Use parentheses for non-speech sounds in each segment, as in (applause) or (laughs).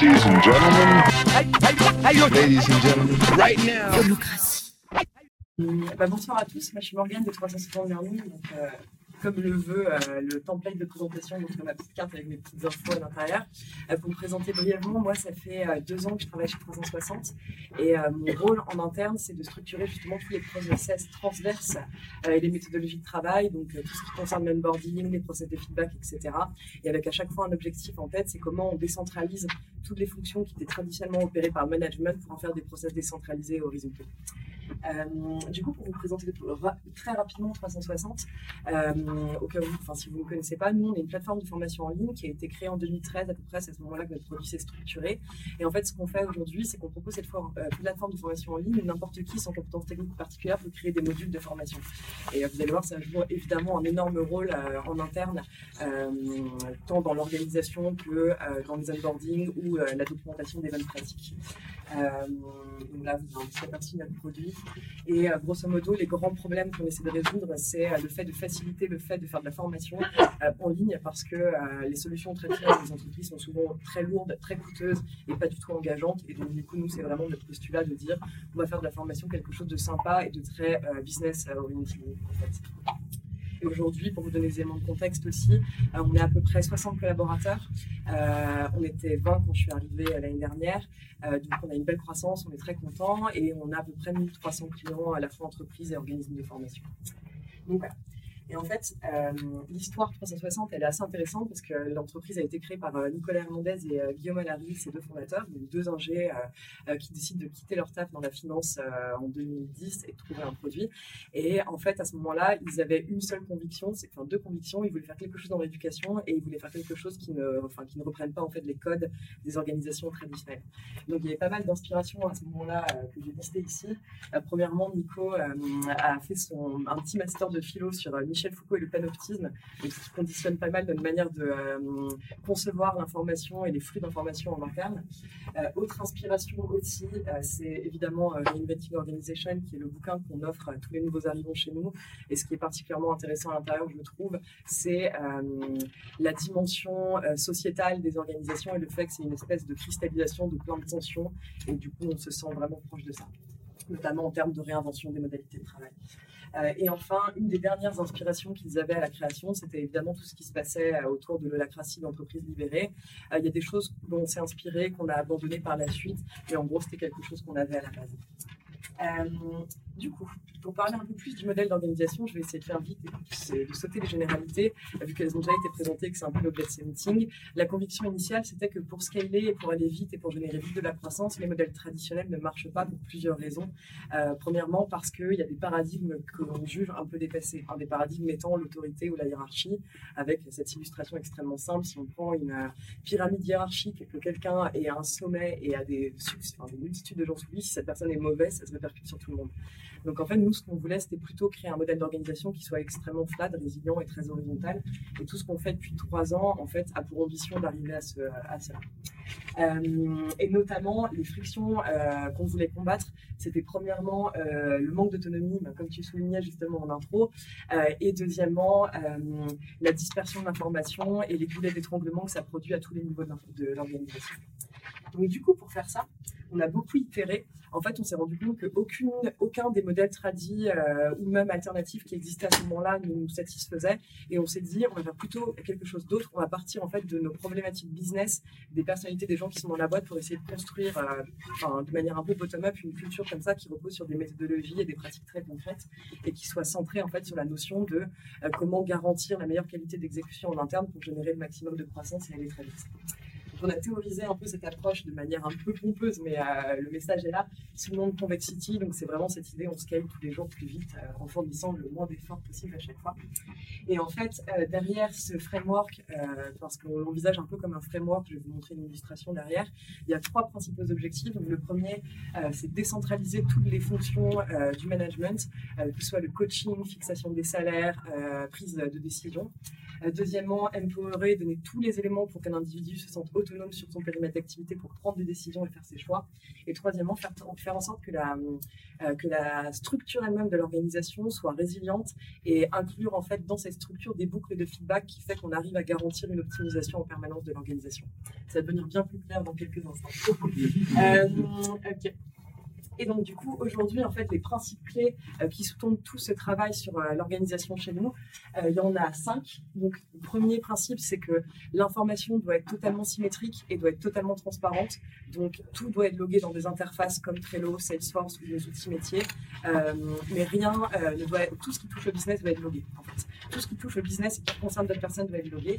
Ladies and gentlemen, ladies and gentlemen, right now. Bah, bonsoir à tous, moi je suis Morgane de 350 Learning. Donc, euh, comme le veut euh, le template de présentation, donc ma petite carte avec mes petites infos à l'intérieur. Euh, pour me présenter brièvement, moi ça fait euh, deux ans que je travaille chez 360 et mon rôle en interne c'est de structurer justement tous les process transverses et les méthodologies de travail, donc tout ce qui concerne l'onboarding, les process de feedback, etc. Et avec à chaque fois un objectif en tête, c'est comment on décentralise toutes les fonctions qui étaient traditionnellement opérées par le management pour en faire des process décentralisés et horizontaux. Euh, du coup, pour vous présenter très rapidement 360, euh, au cas où, si vous ne connaissez pas, nous, on est une plateforme de formation en ligne qui a été créée en 2013, à peu près, c'est à ce moment-là que notre produit s'est structuré. Et en fait, ce qu'on fait aujourd'hui, c'est qu'on propose cette euh, plateforme de formation en ligne où n'importe qui, sans compétences techniques particulières, peut créer des modules de formation. Et vous allez voir, ça joue évidemment un énorme rôle en interne, tant dans l'organisation que dans les onboarding ou la documentation des bonnes pratiques. Euh, donc là, vous un petit aperçu de notre produit. Et euh, grosso modo, les grands problèmes qu'on essaie de résoudre, c'est euh, le fait de faciliter le fait de faire de la formation euh, en ligne parce que euh, les solutions traditionnelles des entreprises sont souvent très lourdes, très coûteuses et pas du tout engageantes. Et donc, du coup, nous, c'est vraiment notre postulat de dire on va faire de la formation quelque chose de sympa et de très euh, business euh, oriented en fait. Et aujourd'hui, pour vous donner des éléments de contexte aussi, euh, on est à peu près 60 collaborateurs. Euh, on était 20 quand je suis arrivée euh, l'année dernière. Donc on a une belle croissance, on est très content et on a à peu près 1300 clients à la fois entreprises et organismes de formation. Donc voilà. Et en fait, euh, l'histoire 360, elle est assez intéressante parce que l'entreprise a été créée par euh, Nicolas Hernandez et euh, Guillaume Alary, ces deux fondateurs, donc deux ingés euh, qui décident de quitter leur taf dans la finance en 2010 et de trouver un produit. Et en fait, à ce moment-là, ils avaient une seule conviction, c'est enfin deux convictions. Ils voulaient faire quelque chose dans l'éducation et ils voulaient faire quelque chose qui ne, reprenne pas en fait les codes des organisations traditionnelles. Donc il y avait pas mal d'inspiration à ce moment-là que j'ai listé ici. Premièrement, Nico a fait son, un petit master de philo sur euh, Michel Foucault et le panoptisme, ce qui conditionne pas mal notre manière de euh, concevoir l'information et les flux d'information en interne. Euh, autre inspiration aussi, euh, c'est évidemment Reinventing Organization, qui est le bouquin qu'on offre à tous les nouveaux arrivants chez nous. Et ce qui est particulièrement intéressant à l'intérieur, je trouve, c'est la dimension sociétale des organisations et le fait que c'est une espèce de cristallisation de plein de tensions. Et du coup, on se sent vraiment proche de ça, notamment en termes de réinvention des modalités de travail. Euh, et enfin, une des dernières inspirations qu'ils avaient à la création, c'était évidemment tout ce qui se passait euh, autour de l'holacratie d'entreprises libérées. Euh, Il y a des choses dont on s'est inspiré, qu'on a abandonnées par la suite, mais en gros, c'était quelque chose qu'on avait à la base. Euh, du coup, pour parler un peu plus du modèle d'organisation, je vais essayer de faire vite et de sauter les généralités, euh, vu qu'elles ont déjà été présentées et que c'est un peu l'objet de ces. La conviction initiale, c'était que pour scaler, et pour aller vite et pour générer vite de la croissance, les modèles traditionnels ne marchent pas pour plusieurs raisons. Euh, premièrement, parce qu'il y a des paradigmes que l'on juge un peu dépassés. Un des paradigmes étant l'autorité ou la hiérarchie, avec cette illustration extrêmement simple. Si on prend une pyramide hiérarchique, que quelqu'un est à un sommet et a des, multitudes de gens sous lui, si cette personne est mauvaise, ça répercute sur tout le monde. Donc en fait, nous, ce qu'on voulait, c'était plutôt créer un modèle d'organisation qui soit extrêmement flat, résilient et très horizontal. Et tout ce qu'on fait depuis trois ans, en fait, a pour ambition d'arriver à, ce, cela. Euh, et notamment, les frictions euh, qu'on voulait combattre, c'était premièrement euh, le manque d'autonomie, ben, comme tu soulignais justement en intro, et deuxièmement, la dispersion de et les goulets d'étranglement que ça produit à tous les niveaux de l'organisation. Donc du coup, pour faire ça, on a beaucoup itéré. En fait, on s'est rendu compte qu'aucun aucun des modèles tradis euh, ou même alternatifs qui existaient à ce moment-là ne nous satisfaisait. Et on s'est dit, on va faire plutôt quelque chose d'autre. On va partir en fait de nos problématiques business, des personnalités des gens qui sont dans la boîte pour essayer de construire, euh, de manière un peu bottom-up, une culture comme ça qui repose sur des méthodologies et des pratiques très concrètes et qui soit centrée en fait sur la notion de euh, comment garantir la meilleure qualité d'exécution en interne pour générer le maximum de croissance et aller très vite. On a théorisé un peu cette approche de manière un peu pompeuse, mais euh, le message est là, sous le nom de Convexity. Donc c'est vraiment cette idée, on scale tous les jours plus vite euh, en fournissant le moins d'efforts possible à chaque fois. Et en fait, euh, derrière ce framework, parce qu'on l'envisage un peu comme un framework, je vais vous montrer une illustration derrière, il y a trois principaux objectifs. Donc, le premier, c'est décentraliser toutes les fonctions du management, que ce soit le coaching, fixation des salaires, prise de décision. Euh, deuxièmement, empowerer, donner tous les éléments pour qu'un individu se sente autonome sur son périmètre d'activité pour prendre des décisions et faire ses choix. Et troisièmement, faire, faire en sorte que la, euh, que la structure elle-même de l'organisation soit résiliente et inclure en fait dans cette structure des boucles de feedback qui fait qu'on arrive à garantir une optimisation en permanence de l'organisation. Ça va devenir bien plus clair dans quelques instants. (laughs) Euh, ok. Et donc, du coup, aujourd'hui, en fait, les principes clés euh, qui sous-tendent tout ce travail sur euh, l'organisation chez nous, euh, il y en a cinq. Donc, le premier principe, c'est que l'information doit être totalement symétrique et doit être totalement transparente. Donc, tout doit être logué dans des interfaces comme Trello, Salesforce ou des outils métiers. mais rien ne doit être, tout ce qui touche au business doit être logué, en fait. Tout ce qui touche au business et qui concerne d'autres personnes doit être logué.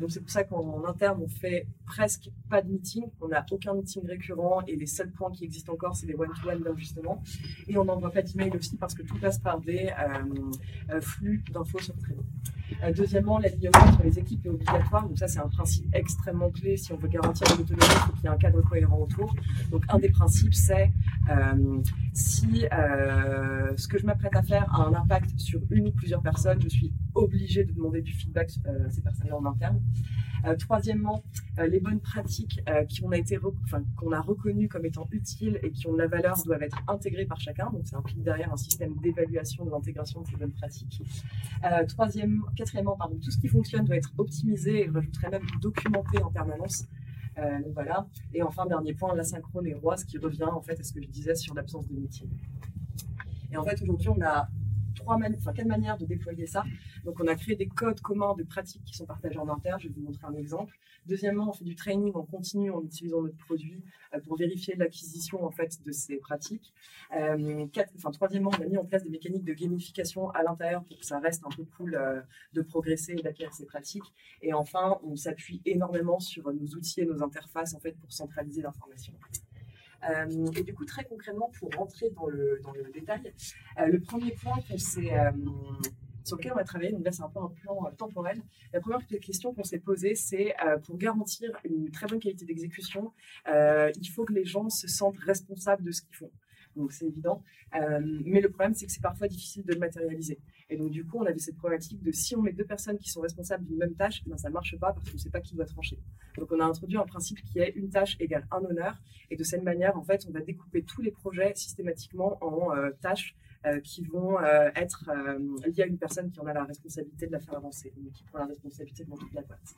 donc, c'est pour ça qu'en interne, on fait presque pas de meeting. On n'a aucun meeting récurrent et les seuls points qui existent encore, c'est les one-to-one d'enregistrement. Et on n'envoie pas d'email aussi parce que tout passe par des euh, euh, flux d'infos sur Trello. Euh, deuxièmement, l'alignement entre les équipes est obligatoire. Donc ça, c'est un principe extrêmement clé. Si on veut garantir l'autonomie, il faut qu'il y ait un cadre cohérent autour. Donc un des principes, c'est si ce que je m'apprête à faire a un impact sur une ou plusieurs personnes, je suis obligé de demander du feedback à ces personnes-là en interne. Euh, troisièmement, euh, les bonnes pratiques euh, qui ont été qu'on a reconnues comme étant utiles et qui ont de la valeur doivent être intégrées par chacun. Donc, ça implique derrière un système d'évaluation de l'intégration de ces bonnes pratiques. troisième, quatrièmement, pardon, tout ce qui fonctionne doit être optimisé et je rajouterais même documenté en permanence. donc voilà. Et enfin, dernier point, l'asynchrone et roi, ce qui revient en fait à ce que je disais sur l'absence de meeting. Et en fait, aujourd'hui, on a trois quatre manières de déployer ça. Donc, on a créé des codes communs de pratiques qui sont partagés en interne. Je vais vous montrer un exemple. Deuxièmement, on fait du training en continu en utilisant notre produit euh, pour vérifier l'acquisition en fait de ces pratiques. Euh, troisièmement, on a mis en place des mécaniques de gamification à l'intérieur pour que ça reste un peu cool euh, de progresser et d'acquérir ces pratiques. Et enfin, on s'appuie énormément sur nos outils et nos interfaces en fait pour centraliser l'information. Euh, et du coup, très concrètement, pour rentrer dans le, dans le détail, euh, le premier point euh, sur lequel on va travailler. Donc là, c'est un peu un plan temporel. La première question qu'on s'est posée, c'est pour garantir une très bonne qualité d'exécution, il faut que les gens se sentent responsables de ce qu'ils font donc c'est évident. Euh, mais le problème, c'est que c'est parfois difficile de le matérialiser. Et donc, du coup, on avait cette problématique de si on met deux personnes qui sont responsables d'une même tâche, ben, ça ne marche pas parce qu'on ne sait pas qui doit trancher. Donc, on a introduit un principe qui est une tâche égale un honneur. Et de cette manière, en fait, on va découper tous les projets systématiquement en euh, tâches qui vont être liées à une personne qui en a la responsabilité de la faire avancer, qui prend la responsabilité de toute la boîte.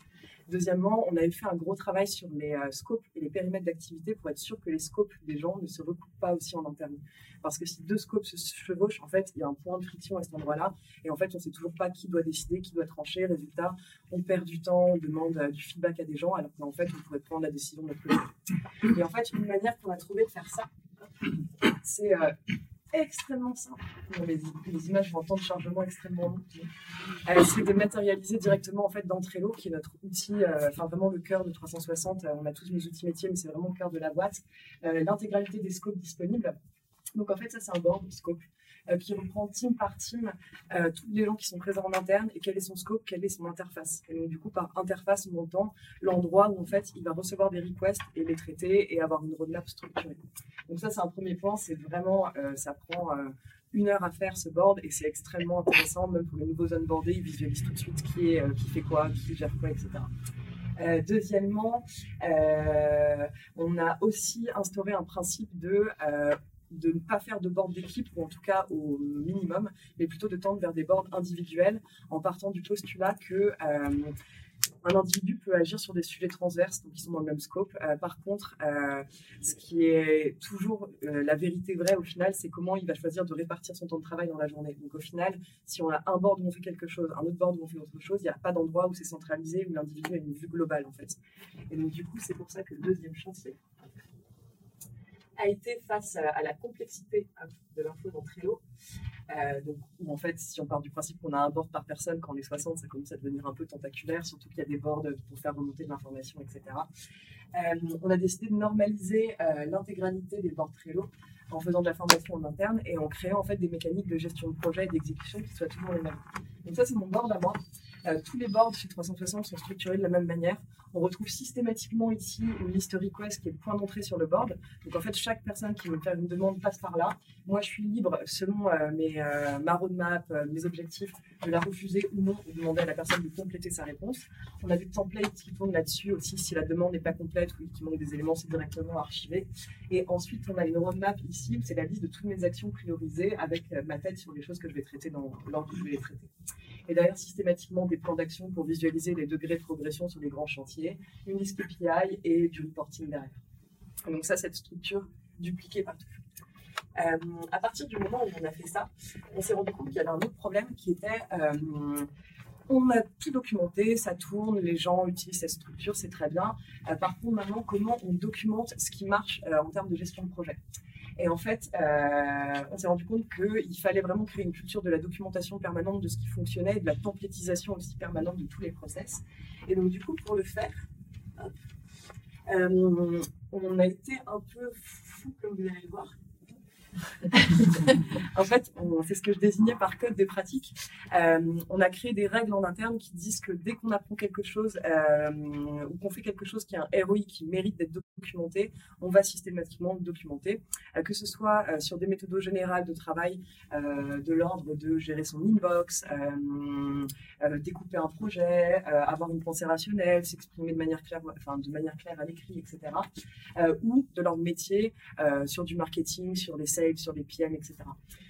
Deuxièmement, on avait fait un gros travail sur les euh, scopes et les périmètres d'activité pour être sûr que les scopes des gens ne se recoupent pas aussi en interne. Parce que si deux scopes se chevauchent, en fait, il y a un point de friction à cet endroit-là. Et en fait, on ne sait toujours pas qui doit décider, qui doit trancher. Résultat, on perd du temps, on demande euh, du feedback à des gens, alors qu'en fait, on pourrait prendre la décision de notre côté. Et en fait, une manière qu'on a trouvé de faire ça, c'est euh, extrêmement simple. les, images vont un temps de chargement extrêmement long. Euh, c'est de matérialiser directement en fait dans Trello, qui est notre outil, euh, enfin vraiment le cœur de 360. Euh, on a tous nos outils métiers, mais c'est vraiment le cœur de la boîte. L'intégralité des scopes disponibles. Donc en fait, ça c'est un board scope. Euh, qui reprend team par team euh, tous les gens qui sont présents en interne et quel est son scope, quelle est son interface. Donc, du coup, par interface, on entend l'endroit où, en fait, il va recevoir des requests et les traiter et avoir une roadmap structurée. Donc, ça, c'est un premier point. C'est vraiment, euh, ça prend une heure à faire ce board et c'est extrêmement intéressant, même pour les nouveaux onboardés, ils visualisent tout de suite qui, est, qui fait quoi, qui gère quoi, etc. deuxièmement, on a aussi instauré un principe de de ne pas faire de board d'équipe, ou en tout cas au minimum, mais plutôt de tendre vers des boards individuels en partant du postulat que euh, un individu peut agir sur des sujets transverses, donc qui sont dans le même scope. Euh, par contre, euh, ce qui est toujours la vérité vraie au final, c'est comment il va choisir de répartir son temps de travail dans la journée. Donc au final, si on a un board où on fait quelque chose, un autre board où on fait autre chose, il n'y a pas d'endroit où c'est centralisé, où l'individu a une vue globale en fait. Et donc du coup, c'est pour ça que le deuxième chantier, a été face à, la complexité hein, de l'info dans Trello. Euh, donc, en fait, si on part du principe qu'on a un board par personne, quand on est 60, ça commence à devenir un peu tentaculaire, surtout qu'il y a des boards pour faire remonter de l'information, etc. Euh, on a décidé de normaliser euh, l'intégralité des boards Trello en faisant de la formation en interne et en créant en fait des mécaniques de gestion de projet et d'exécution qui soient toujours les mêmes. Donc ça, c'est mon board à moi. Tous les boards chez 360 sont structurés de la même manière. On retrouve systématiquement ici une liste request qui est le point d'entrée sur le board. Donc en fait, chaque personne qui veut faire une demande passe par là. Moi, je suis libre selon euh, mes, euh, ma roadmap, mes objectifs, de la refuser ou non, ou demander à la personne de compléter sa réponse. On a du template qui tourne là-dessus aussi. Si la demande n'est pas complète ou qu'il manque des éléments, c'est directement archivé. Et ensuite, on a une roadmap ici, c'est la liste de toutes mes actions priorisées avec ma tête sur les choses que je vais traiter dans l'ordre où je vais les traiter et derrière systématiquement des plans d'action pour visualiser les degrés de progression sur les grands chantiers, une liste KPI et du reporting derrière. donc ça, cette structure dupliquée partout. Euh, à partir du moment où on a fait ça, on s'est rendu compte qu'il y avait un autre problème qui était euh, on a tout documenté, ça tourne, les gens utilisent cette structure, c'est très bien. Euh, par contre, maintenant, comment on documente ce qui marche en termes de gestion de projet? Et en fait, euh, on s'est rendu compte qu'il fallait vraiment créer une culture de la documentation permanente de ce qui fonctionnait et de la templétisation aussi permanente de tous les process. Et donc, du coup, pour le faire, euh, on a été un peu fou, comme vous allez le voir. (laughs) en fait, c'est ce que je désignais par code de pratique. Euh, on a créé des règles en interne qui disent que dès qu'on apprend quelque chose euh, ou qu'on fait quelque chose qui est un ROI qui mérite d'être documenté, on va systématiquement le documenter, euh, que ce soit sur des méthodes générales de travail de l'ordre de gérer son inbox, découper un projet, avoir une pensée rationnelle, s'exprimer de manière claire, à l'écrit, etc. ou de leur métier sur du marketing, sur les sur les PM, etc.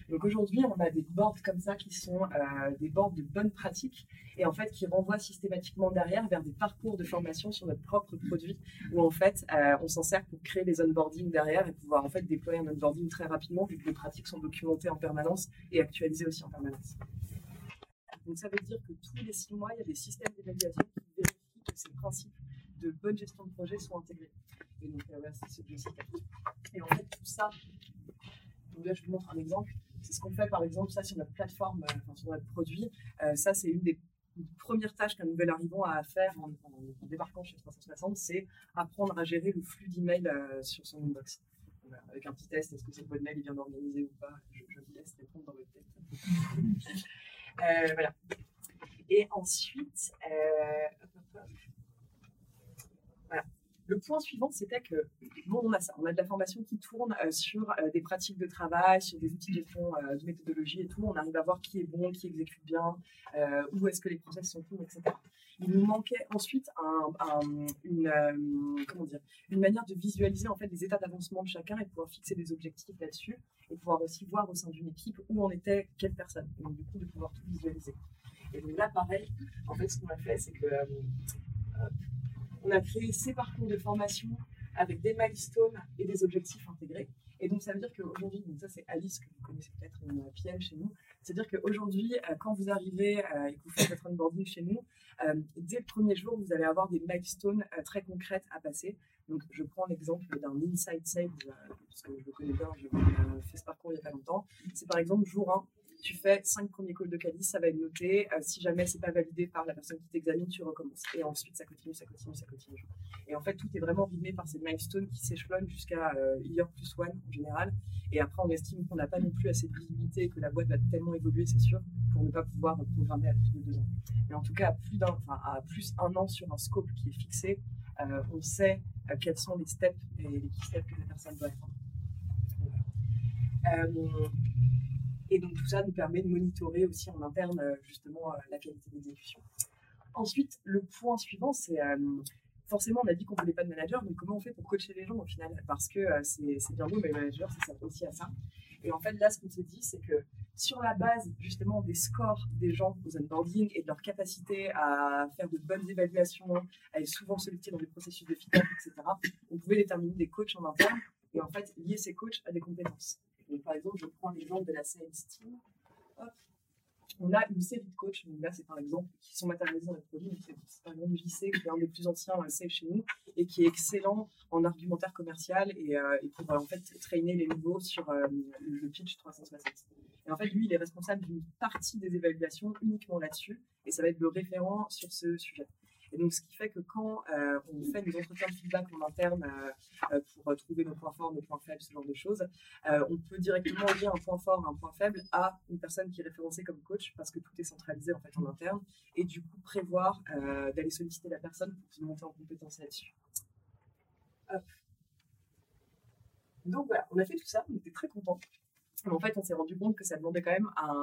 Donc aujourd'hui, on a des boards comme ça qui sont euh, des boards de bonnes pratiques et en fait qui renvoient systématiquement derrière vers des parcours de formation sur notre propre produit où en fait euh, on s'en sert pour créer des onboarding derrière et pouvoir en fait déployer un onboarding très rapidement vu que les pratiques sont documentées en permanence et actualisées aussi en permanence. Donc ça veut dire que tous les six mois, il y a des systèmes d'évaluation qui vérifient que ces principes de bonne gestion de projet sont intégrés. Et donc, euh, c'est ce Et en fait, tout ça, je vous montre un exemple. C'est ce qu'on fait, par exemple, ça sur notre plateforme, euh, sur notre produit. Euh, ça, c'est une des premières tâches qu'un nouvel arrivant a à faire en, débarquant chez 360, c'est apprendre à gérer le flux d'emails euh, sur son inbox. avec un petit test, est-ce que cette boîte mail est bien organisée ou pas? Je, vous laisse répondre dans votre tête. (laughs) voilà. Et ensuite, le point suivant, c'était que, bon, on a ça, on a de la formation qui tourne euh, sur euh, des pratiques de travail, sur des outils de gestion euh, de méthodologie et tout. On arrive à voir qui est bon, qui exécute bien, où est-ce que les process sont courts, etc. Il nous manquait ensuite une, comment dire, une manière de visualiser en fait les états d'avancement de chacun et pouvoir fixer des objectifs là-dessus et pouvoir aussi voir au sein d'une équipe où en était quelle personne. Donc, du coup, de pouvoir tout visualiser. Et donc là, pareil, en fait, ce qu'on a fait, c'est que on a créé ces parcours de formation avec des milestones et des objectifs intégrés. Et donc, ça veut dire qu'aujourd'hui, donc ça c'est Alice, que vous connaissez peut-être, une PM chez nous, c'est-à-dire qu'aujourd'hui, euh, quand vous arrivez euh, et que vous faites votre onboarding chez nous, euh, dès le premier jour, vous allez avoir des milestones très concrètes à passer. Donc, je prends l'exemple d'un Inside Save, parce que je le connais bien, j'ai fait ce parcours il n'y a pas longtemps. C'est par exemple jour 1, tu fais cinq premiers calls de calice, ça va être noté. Euh, si jamais c'est pas validé par la personne qui t'examine, tu recommences. Et ensuite, ça continue, ça continue, ça continue. Et en fait, tout est vraiment rythmé par ces milestones qui s'échelonnent jusqu'à euh, year plus one en général. Et après, on estime qu'on n'a pas non plus assez de visibilité, que la boîte va tellement évoluer, c'est sûr, pour ne pas pouvoir programmer à plus de deux ans. Mais en tout cas, à plus d'un, enfin, à plus un an sur un scope qui est fixé, euh, on sait quels sont les steps et les key steps que la personne doit prendre. Et donc tout ça nous permet de monitorer aussi en interne euh, justement euh, la qualité d'exécution. Ensuite, le point suivant, c'est euh, forcément, on a dit qu'on ne voulait pas de manager, mais comment on fait pour coacher les gens au final? Parce que c'est bien beau, mais le manager, ça sert aussi à ça. Et en fait, là, ce qu'on se dit, c'est que sur la base justement des scores des gens aux onboarding et de leur capacité à faire de bonnes évaluations, à être souvent sollicités dans des processus de feedback, etc., on pouvait déterminer des coachs en interne et en fait lier ces coachs à des compétences par exemple, je prends l'exemple de la sales team. On a une série de coachs, là c'est par exemple, qui sont matérialisés dans le produit. C'est par exemple JC, qui est un des plus anciens euh, sales chez nous et qui est excellent en argumentaire commercial et, euh, pour en fait traîner les nouveaux sur euh, le pitch 360. Et en fait, lui, il est responsable d'une partie des évaluations uniquement là-dessus et ça va être le référent sur ce sujet. Et donc, ce qui fait que quand on fait des entretiens de feedback en interne pour trouver nos points forts, nos points faibles, ce genre de choses, on peut directement lier un point fort, un point faible à une personne qui est référencée comme coach parce que tout est centralisé en fait en interne et du coup prévoir d'aller solliciter la personne pour se monter en compétence là-dessus. Donc voilà, on a fait tout ça, on était très contents. En fait, on s'est rendu compte que ça demandait quand même un,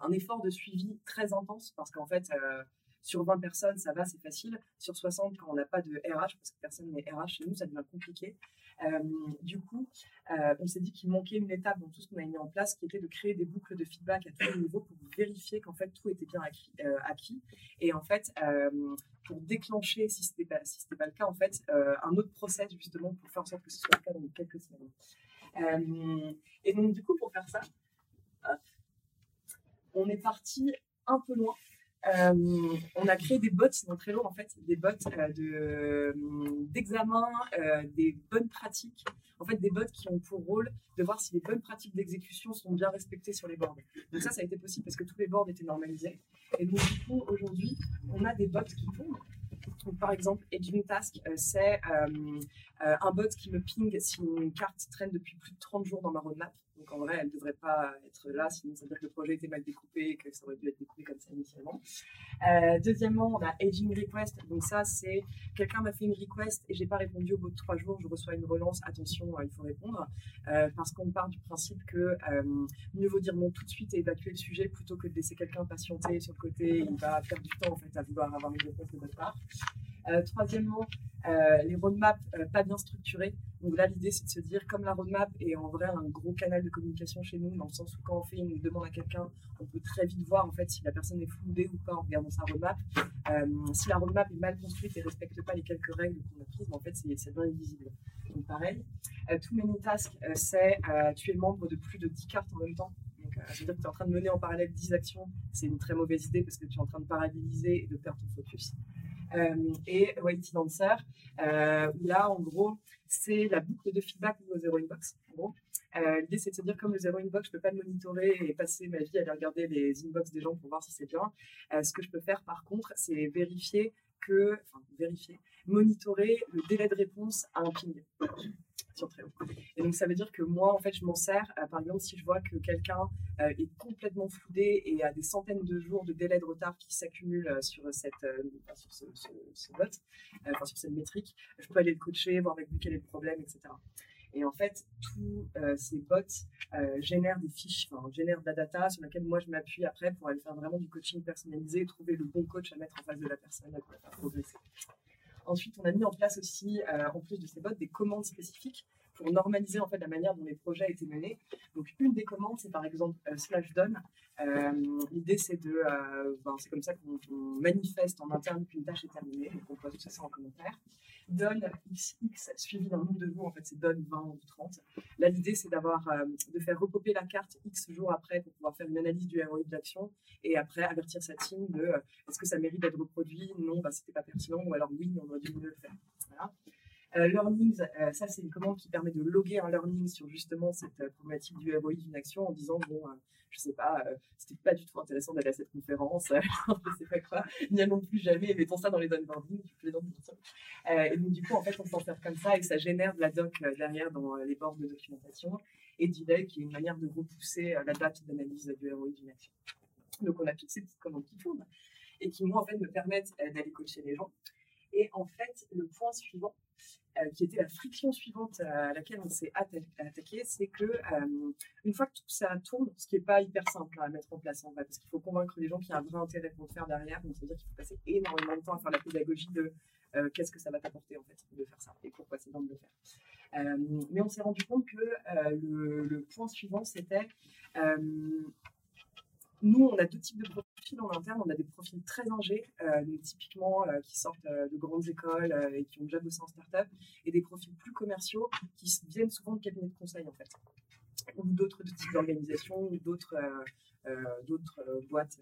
un effort de suivi très intense parce qu'en fait, euh, sur 20 personnes, ça va, c'est facile. Sur 60, quand on n'a pas de RH, parce que personne n'est RH chez nous, ça devient compliqué. Euh, du coup, euh, on s'est dit qu'il manquait une étape dans tout ce qu'on a mis en place, qui était de créer des boucles de feedback à tous les niveaux pour vérifier qu'en fait tout était bien acquis. Et en fait, pour déclencher, si ce n'était pas, si pas le cas, en fait, un autre process justement pour faire en sorte que ce soit le cas dans quelques semaines. Et donc, du coup, pour faire ça, on est parti un peu loin. Euh, on a créé des bots dans Trello, en fait, des bots euh, de, d'examen, des bonnes pratiques, en fait, des bots qui ont pour rôle de voir si les bonnes pratiques d'exécution sont bien respectées sur les boards. Donc ça, ça a été possible parce que tous les boards étaient normalisés. Et donc, du coup, aujourd'hui, on a des bots qui tournent par exemple, Edging Task, euh, c'est euh, euh, un bot qui me ping si une carte traîne depuis plus de 30 jours dans ma roadmap. Donc en vrai, elle ne devrait pas être là, sinon ça veut dire que le projet était mal découpé et que ça aurait dû être découpé comme ça initialement. deuxièmement, on a Aging Request. Donc ça, c'est quelqu'un m'a fait une request et j'ai pas répondu au bout de trois jours. Je reçois une relance. Attention, il faut répondre. parce qu'on part du principe que mieux vaut dire non tout de suite et évacuer le sujet plutôt que de laisser quelqu'un patienter sur le côté. Il va perdre du temps en fait à vouloir avoir une réponse de votre part. Euh, troisièmement, euh, les roadmaps euh, pas bien structurés. Donc là, l'idée, c'est de se dire, comme la roadmap est en vrai un gros canal de communication chez nous, dans le sens où quand on fait une demande à quelqu'un, on peut très vite voir en fait si la personne est floudée ou pas en regardant sa roadmap. si la roadmap est mal construite et respecte pas les quelques règles qu'on a prises, en fait, c'est bien invisible. Donc pareil. too many tasks, c'est tu es membre de plus de 10 cartes en même temps. Donc, ça veut dire que tu es en train de mener en parallèle 10 actions. C'est une très mauvaise idée parce que tu es en train de paralyser et de perdre ton focus. Euh, et Whitey Dancer, euh, là, en gros, c'est la boucle de feedback de nos zero inbox. Euh, l'idée, c'est de se dire, comme le zero inbox, je ne peux pas le monitorer et passer ma vie à aller regarder les inbox des gens pour voir si c'est bien. ce que je peux faire, par contre, c'est vérifier que, enfin, vérifier, monitorer le délai de réponse à un ping sur Et donc, ça veut dire que moi, en fait, je m'en sers. Euh, par exemple, si je vois que quelqu'un euh, est complètement floudé et a des centaines de jours de délai de retard qui s'accumulent euh, sur, cette, sur ce, ce, enfin, sur cette métrique, je peux aller le coacher, voir avec lui quel est le problème, etc. Et en fait, tous ces bots génèrent des fiches, enfin, génèrent de la data sur laquelle moi je m'appuie après pour aller faire vraiment du coaching personnalisé trouver le bon coach à mettre en face de la personne pour la faire progresser. Ensuite, on a mis en place aussi, euh, en plus de ces bots, des commandes spécifiques pour normaliser en fait la manière dont les projets étaient menés. Donc une des commandes, c'est par exemple euh, slash done. Euh, l'idée c'est de, ben, c'est comme ça qu'on manifeste en interne qu'une tâche est terminée. Donc on pose tout ça en commentaire. Donne XX suivi d'un nombre de jours, en fait c'est donne 20 ou 30. Là l'idée c'est d'avoir, de faire repoper la carte X jours après pour pouvoir faire une analyse du ROI de l'action et après avertir sa team de est-ce que ça mérite d'être reproduit? Non, bah, c'était pas pertinent ou alors oui, on aurait dû mieux le faire. Voilà. Euh, learnings, euh, ça c'est une commande qui permet de loguer un learning sur justement cette euh, problématique du ROI d'une action en disant bon, je sais pas, c'était pas du tout intéressant d'aller à cette conférence, (laughs) je sais pas quoi, n'y allons plus jamais, mettons ça dans les onboarding, et donc du coup en fait on s'en sert comme ça et ça génère de la doc derrière dans les bords de documentation et delay qui est une manière de repousser la date d'analyse du ROI d'une action. Donc on a toutes ces petites commandes qui tournent et qui moi en fait me permettent d'aller coacher les gens. Et en fait, le point suivant, euh, qui était la friction suivante à laquelle on s'est attaqué, c'est que euh, une fois que tout ça tourne, ce qui n'est pas hyper simple à mettre en place en fait, parce qu'il faut convaincre les gens qu'il y a un vrai intérêt pour le faire derrière, donc ça veut dire qu'il faut passer énormément de temps à faire la pédagogie de euh, qu'est-ce que ça va t'apporter en fait de faire ça et pourquoi c'est bon de le faire. mais on s'est rendu compte que le, le, point suivant c'était nous, on a deux types de en interne. On a des profils très ingés, euh, typiquement euh, qui sortent euh, de grandes écoles et qui ont déjà bossé en start-up, et des profils plus commerciaux qui viennent souvent de cabinets de conseil, en fait, ou d'autres types d'organisations, ou d'autres d'autres boîtes.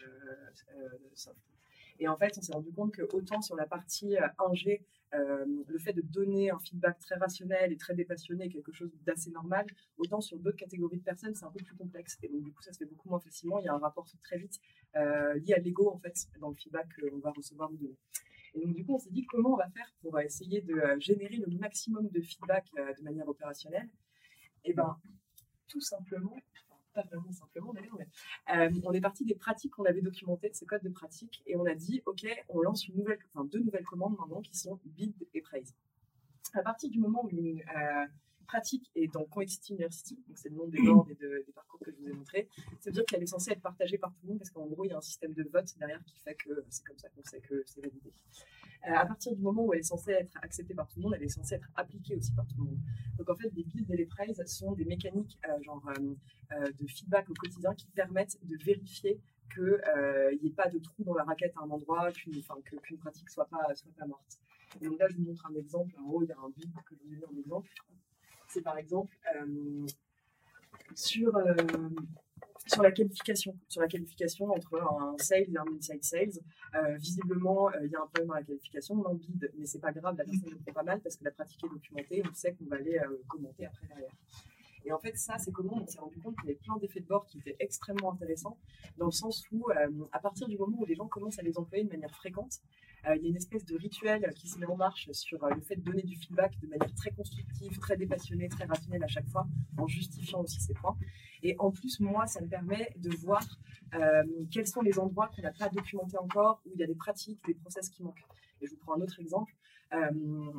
Et en fait, on s'est rendu compte que autant sur la partie euh, ingé, euh, le fait de donner un feedback très rationnel et très dépassionné est quelque chose d'assez normal, autant sur d'autres catégories de personnes, c'est un peu plus complexe. Et donc, du coup, ça se fait beaucoup moins facilement. Il y a un rapport très vite euh, lié à l'ego, en fait, dans le feedback qu'on va recevoir nous donner. Et donc, du coup, on s'est dit comment on va faire pour essayer de générer le maximum de feedback de manière opérationnelle? Et ben, tout simplement, pas vraiment simplement d'ailleurs, mais euh, on est parti des pratiques qu'on avait documentées, de ces codes de pratique, et on a dit, OK, on lance une nouvelle, enfin, deux nouvelles commandes maintenant qui sont build et praise. À partir du moment où une euh, pratique est dans Complexity University, donc c'est le nom des (clears throat) boards et des parcours que je vous ai montré, ça veut dire qu'elle est censée être partagée par tout le monde parce qu'en gros, il y a un système de vote derrière qui fait que c'est comme ça qu'on sait que c'est validé. Euh, à partir du moment où elle est censée être acceptée par tout le monde, elle est censée être appliquée aussi par tout le monde. Donc en fait, les builds et les praises sont des mécaniques euh, genre euh, de feedback au quotidien qui permettent de vérifier qu'il n'y ait pas de trou dans la raquette à un endroit, qu'une qu'une pratique soit pas soit pas morte. Et donc là, je vous montre un exemple. En haut, il y a un build que je vous ai mis en exemple. C'est par exemple sur sur la qualification, sur la qualification entre un sales et un inside sales. Euh, visiblement, euh, il y a un problème dans la qualification, on bide, mais c'est pas grave, la personne ne prend pas mal parce que la pratique est documentée, on sait qu'on va aller euh, commenter après derrière. Et en fait, ça, c'est comment on s'est rendu compte qu'il y avait plein d'effets de bord qui étaient extrêmement intéressants, dans le sens où, à partir du moment où les gens commencent à les employer de manière fréquente, il y a une espèce de rituel qui se met en marche sur le fait de donner du feedback de manière très constructive, très dépassionnée, très rationnelle à chaque fois, en justifiant aussi ses points. Et en plus, moi, ça me permet de voir euh, quels sont les endroits qu'on n'a pas documentés encore, où il y a des pratiques, des process qui manquent. Et je vous prends un autre exemple. Euh,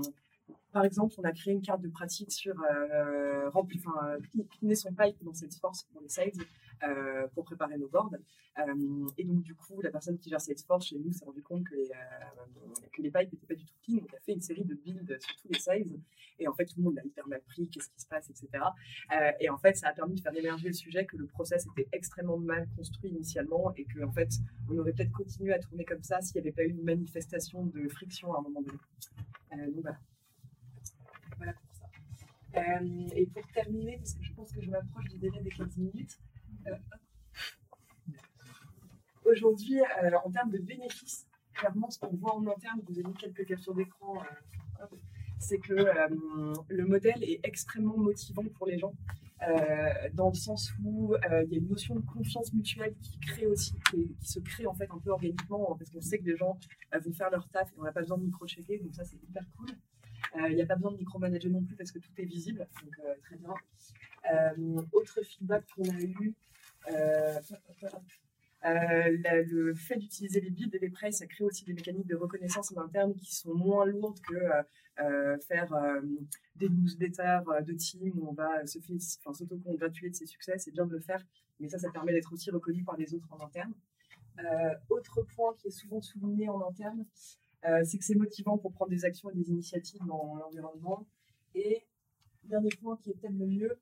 par exemple, on a créé une carte de pratique sur euh, enfin, cleaner son pipe dans Salesforce pour les sales euh, pour préparer nos boards. Euh, et donc, du coup, la personne qui gère Salesforce chez nous s'est rendu compte que les, euh, que les pipes n'étaient pas du tout clean. Donc, a fait une série de builds sur tous les size. Et en fait, tout le monde l'a hyper mal pris, qu'est-ce qui se passe, etc. et en fait, ça a permis de faire émerger le sujet que le process était extrêmement mal construit initialement et qu'en en fait, on aurait peut-être continué à tourner comme ça s'il n'y avait pas eu une manifestation de friction à un moment donné. donc, voilà. Voilà pour ça. et pour terminer, parce que je pense que je m'approche du délai des 15 minutes, euh, aujourd'hui, euh, en termes de bénéfices, clairement, ce qu'on voit en interne, vous avez mis quelques captures d'écran, euh, c'est que le modèle est extrêmement motivant pour les gens. dans le sens où il y a une notion de confiance mutuelle qui se crée en fait un peu organiquement, parce qu'on sait que les gens vont faire leur taf et on n'a pas besoin de micro-checker, donc ça c'est hyper cool. Il n'y a pas besoin de micro-manager non plus parce que tout est visible, donc très bien. autre feedback qu'on a eu, euh, euh, le fait d'utiliser les bids et les prêts, ça crée aussi des mécaniques de reconnaissance en interne qui sont moins lourdes que euh, faire des newsletters de team où on va se enfin, s'auto-congratuler de ses succès. C'est bien de le faire, mais ça, ça permet d'être aussi reconnu par les autres en interne. autre point qui est souvent souligné en interne, c'est que c'est motivant pour prendre des actions et des initiatives dans l'environnement. Et dernier point qui est peut-être le mieux,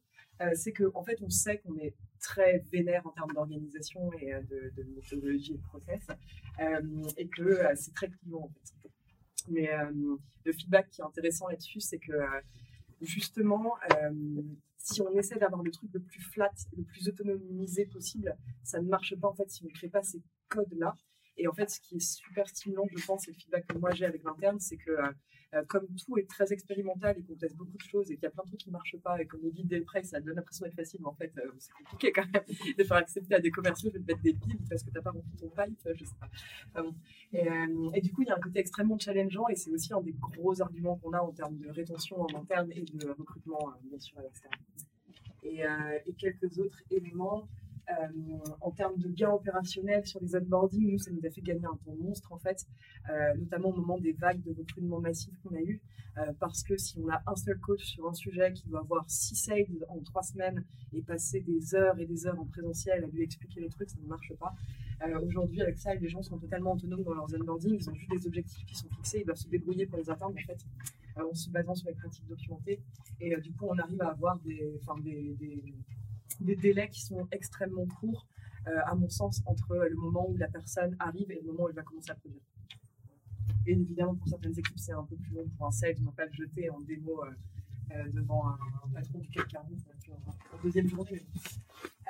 c'est qu'en en fait, on sait qu'on est très vénère en termes d'organisation et euh, de, méthodologie et de process, euh, et que euh, c'est très clivant en fait. Mais le feedback qui est intéressant là-dessus, c'est que justement, si on essaie d'avoir le truc le plus flat, le plus autonomisé possible, ça ne marche pas en fait si on ne crée pas ces codes-là. Et en fait, ce qui est super stimulant, je pense, et le feedback que moi j'ai avec l'interne, c'est que euh, comme tout est très expérimental et qu'on teste beaucoup de choses et qu'il y a plein de trucs qui ne marchent pas et les guides des ça donne l'impression d'être facile, mais en fait, euh, c'est compliqué quand même (laughs) de faire accepter à des commerciaux de mettre des piles parce que tu n'as pas rempli ton pipe, je sais pas. Euh, et, du coup, il y a un côté extrêmement challengeant et c'est aussi un des gros arguments qu'on a en termes de rétention en interne et de recrutement, bien sûr, à l'externe. Et, quelques autres éléments. Euh, en termes de gains opérationnels sur les onboarding, nous, ça nous a fait gagner un temps monstre, en fait, euh, notamment au moment des vagues de recrutement massif qu'on a eu, euh, parce que si on a un seul coach sur un sujet qui doit avoir six sales en trois semaines et passer des heures et des heures en présentiel à lui expliquer les trucs, ça ne marche pas. Aujourd'hui, avec ça, les gens sont totalement autonomes dans leurs onboarding, ils ont juste des objectifs qui sont fixés, ils doivent se débrouiller pour les atteindre, en fait, en se basant sur les pratiques documentées. Et du coup, on arrive à avoir des, des, des des délais qui sont extrêmement courts, euh, à mon sens, entre le moment où la personne arrive et le moment où elle va commencer à produire. Et évidemment, pour certaines équipes, c'est un peu plus long. Pour un sales, on va pas le jeter en démo euh, euh, devant un, patron du CAC 40 en deuxième journée.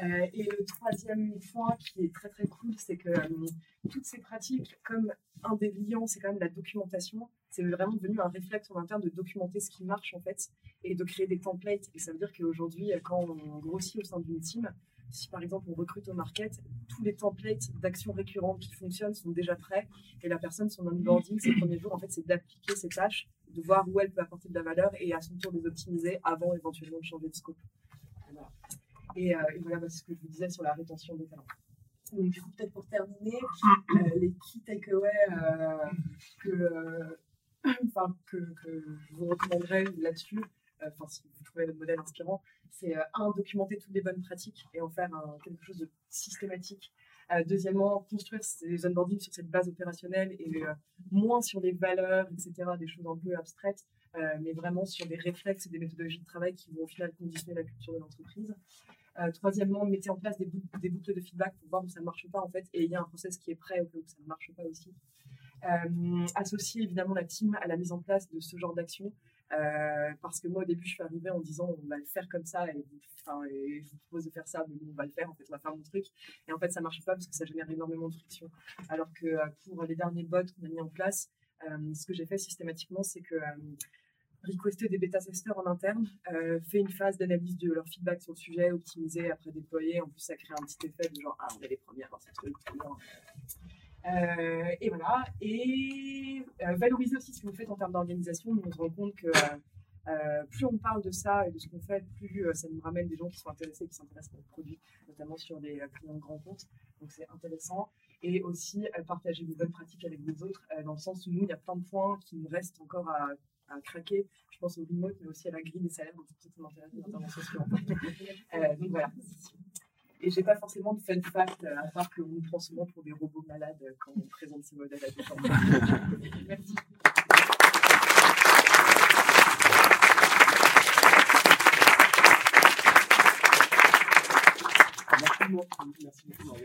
Euh, et le troisième point qui est très très cool, c'est que euh, toutes ces pratiques, comme un des liens, c'est quand même la documentation, c'est vraiment devenu un réflexe en interne de documenter ce qui marche en fait et de créer des templates. Et ça veut dire qu'aujourd'hui, quand on grossit au sein d'une team, si par exemple on recrute au market, tous les templates d'actions récurrentes qui fonctionnent sont déjà prêts et la personne, son onboarding, ses premiers jours, en fait, c'est d'appliquer ses tâches, de voir où elle peut apporter de la valeur et à son tour les optimiser avant éventuellement de changer de scope. Et, euh, et, voilà bah, ce que je vous disais sur la rétention des talents. Donc, du coup, peut-être pour terminer, euh, les key takeaways euh, que, que, que, je vous recommanderais là-dessus, enfin, si vous trouvez le modèle inspirant, c'est un, documenter toutes les bonnes pratiques et en faire quelque chose de systématique. deuxièmement, construire ces onboarding sur cette base opérationnelle et moins sur les valeurs, etc., des choses un peu abstraites, mais vraiment sur des réflexes et des méthodologies de travail qui vont au final conditionner la culture de l'entreprise. Euh, troisièmement, mettez en place des, boucles de feedback pour voir où ça ne marche pas en fait, et il y a un process qui est prêt au cas où ça ne marche pas aussi. Euh, associer évidemment la team à la mise en place de ce genre d'action, euh, parce que moi au début je suis arrivée en disant on va le faire comme ça et, et je vous propose de faire ça, mais bon, on va le faire, en fait on va faire mon truc, et en fait ça marche pas parce que ça génère énormément de friction. Alors que pour les derniers bots qu'on a mis en place, ce que j'ai fait systématiquement, c'est que requester des bêta-testeurs en interne, euh, fait une phase d'analyse de leur feedback sur le sujet, optimiser, après déployer. En plus, ça crée un petit effet de genre, ah, on est les premiers dans ce truc, euh, et voilà. Et euh, valoriser aussi ce que vous faites en termes d'organisation. On se rend compte que euh, plus on parle de ça et de ce qu'on fait, plus ça nous ramène des gens qui sont intéressés, qui s'intéressent à notre produit, notamment sur des clients de grands comptes. Donc c'est intéressant. Et aussi partager vos bonnes pratiques avec les autres, dans le sens où nous, il y a plein de points qui nous restent encore à à craquer. Je pense au remote, mais aussi à la grille des salaires. Donc, c'est pour ça que ça m'intéresse euh, donc, voilà. Et j'ai pas forcément de fun fact, euh, à part qu'on nous prend souvent pour des robots malades quand on présente ces modèles à des gens. (laughs) Merci. Merci beaucoup, Merci beaucoup,